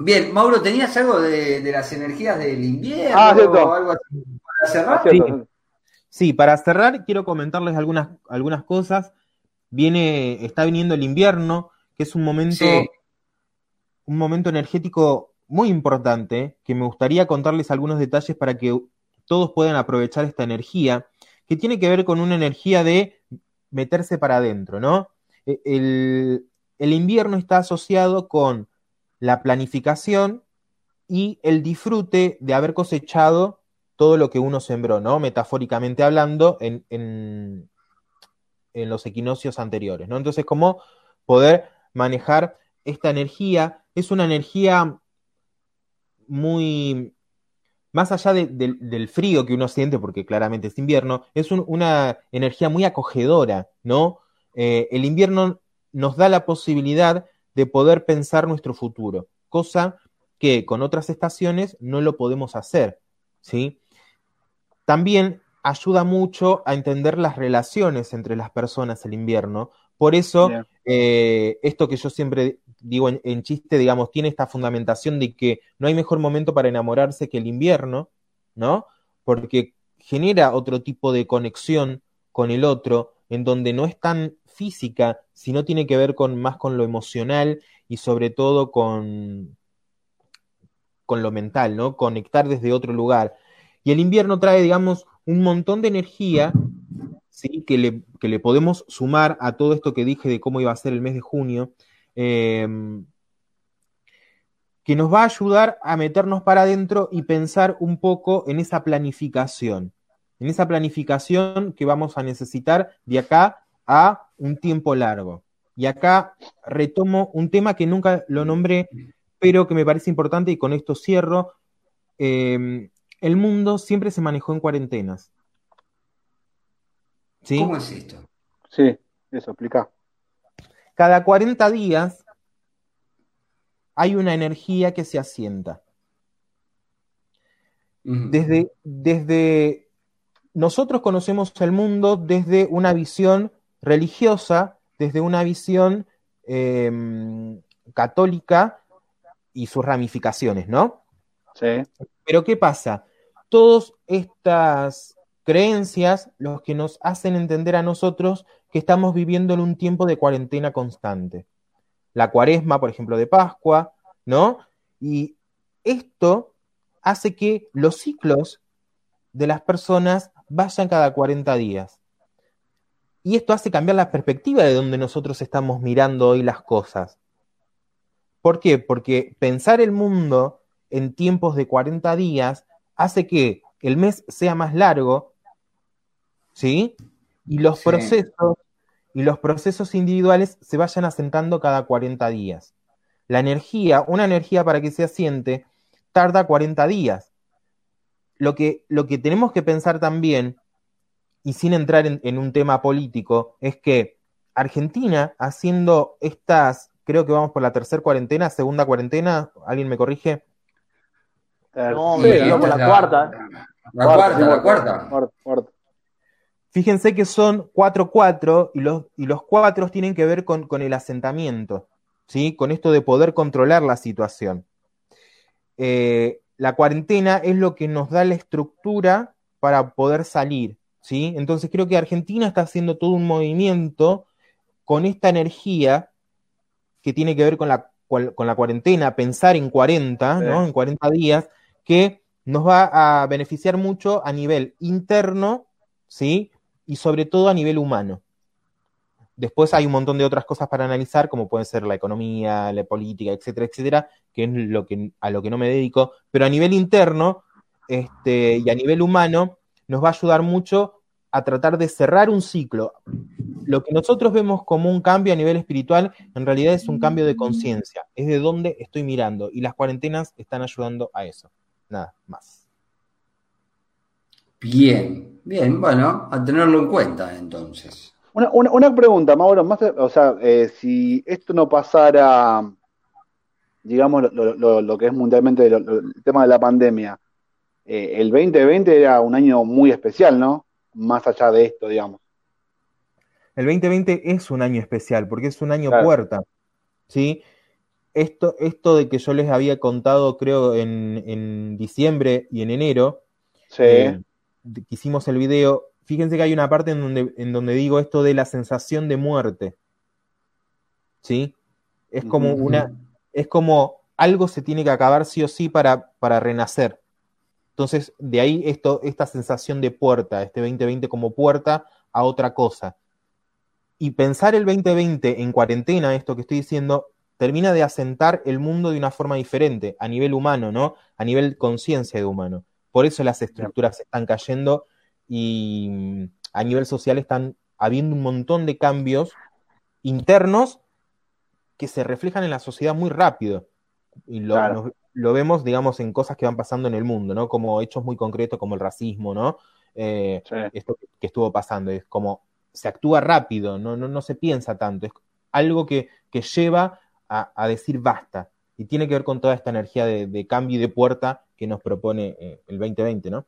Bien, Mauro, ¿tenías algo de, las energías del invierno ah, o algo así para cerrar? Sí. para cerrar quiero comentarles algunas, algunas cosas. Viene, está viniendo el invierno, que es un momento, un momento energético muy importante, que me gustaría contarles algunos detalles para que todos puedan aprovechar esta energía, que tiene que ver con una energía de meterse para adentro, ¿no? E, el, el invierno está asociado con la planificación y el disfrute de haber cosechado todo lo que uno sembró, ¿no? Metafóricamente hablando, en, en, los equinoccios anteriores, ¿no? Entonces, ¿cómo poder manejar esta energía? Es una energía muy, más allá del frío que uno siente, porque claramente es invierno, es una energía muy acogedora, ¿no? Eh, el invierno nos da la posibilidad de poder pensar nuestro futuro, cosa que con otras estaciones no lo podemos hacer, ¿sí? También ayuda mucho a entender las relaciones entre las personas el invierno. Por eso, eh, esto que yo siempre digo en, chiste, digamos, tiene esta fundamentación de que no hay mejor momento para enamorarse que el invierno, ¿no? Porque genera otro tipo de conexión con el otro, en donde no es tan física, sino tiene que ver con más con lo emocional y sobre todo con, con lo mental, ¿no? Conectar desde otro lugar. Y el invierno trae, digamos, un montón de energía, ¿sí? Que le, que le podemos sumar a todo esto que dije de cómo iba a ser el mes de junio, em, que nos va a ayudar a meternos para adentro y pensar un poco en esa planificación, en esa planificación que vamos a necesitar de acá a un tiempo largo. Y acá retomo un tema que nunca lo nombré, pero que me parece importante y con esto cierro. Em, el mundo siempre se manejó en cuarentenas. ¿Sí? ¿Cómo es esto? Sí, eso, explica. Cada 40 días hay una energía que se asienta. Desde, desde nosotros conocemos el mundo desde una visión religiosa desde una visión em, católica y sus ramificaciones, ¿no? Sí. Pero ¿qué pasa? Todas estas creencias los que nos hacen entender a nosotros que estamos viviendo en un tiempo de cuarentena constante. La cuaresma, por ejemplo, de Pascua, ¿no? Y esto hace que los ciclos de las personas vayan cada 40 días. Y esto hace cambiar la perspectiva de donde nosotros estamos mirando hoy las cosas. ¿Por qué? Porque pensar el mundo en tiempos de 40 días hace que el mes sea más largo, ¿sí? Y los procesos y los procesos individuales se vayan asentando cada 40 días. La energía, una energía para que se asiente, tarda 40 días. Lo que, lo que tenemos que pensar también y sin entrar en, un tema político, es que Argentina, haciendo estas, creo que vamos por la tercera cuarentena, segunda cuarentena, ¿alguien me corrige? No, sí, por la, cuarta. La, cuarta, la cuarta. Fíjense que son 4-4 y los, y los cuatro tienen que ver con, con, el asentamiento, ¿sí? con esto de poder controlar la situación. Eh, la cuarentena es lo que nos da la estructura para poder salir. ¿sí? Entonces creo que Argentina está haciendo todo un movimiento con esta energía que tiene que ver con la, con la cuarentena, pensar en 40, ¿no? En 40 días, que nos va a beneficiar mucho a nivel interno, ¿sí? Y sobre todo a nivel humano. Después hay un montón de otras cosas para analizar, como puede ser la economía, la política, etcétera, etcétera, que es lo que, a lo que no me dedico. Pero a nivel interno este, y a nivel humano, nos va a ayudar mucho a tratar de cerrar un ciclo. Lo que nosotros vemos como un cambio a nivel espiritual, en realidad es un cambio de conciencia, es de dónde estoy mirando y las cuarentenas están ayudando a eso. Nada más. Bien, bien, bueno, a tenerlo en cuenta entonces. Una, pregunta, Mauro, más, o sea, eh, si esto no pasara, digamos, lo, que es mundialmente el tema de la pandemia, eh, el 2020 era un año muy especial, ¿no? Más allá de esto, digamos. El 2020 es un año especial porque es un año puerta, ¿sí? esto, esto de que yo les había contado, creo, en, diciembre y en enero, sí. Eh, que hicimos el video, fíjense que hay una parte en donde, en donde digo esto de la sensación de muerte. ¿Sí? Es como una, es como algo se tiene que acabar sí o sí para, para renacer. Entonces, de ahí esto, esta sensación de puerta, este 2020 como puerta a otra cosa. Y pensar el 2020 en cuarentena, esto que estoy diciendo, termina de asentar el mundo de una forma diferente, a nivel humano, ¿no? A nivel conciencia de humano. Por eso las estructuras están cayendo y mm, a nivel social están habiendo un montón de cambios internos que se reflejan en la sociedad muy rápido. Y lo, lo, vemos, digamos, en cosas que van pasando en el mundo, ¿no? Como hechos muy concretos como el racismo, ¿no? Eh, esto que estuvo pasando, es como se actúa rápido, no, no, no se piensa tanto, es algo que, que lleva a, decir basta. Y tiene que ver con toda esta energía de, cambio y de puerta que nos propone eh, el 2020, ¿no?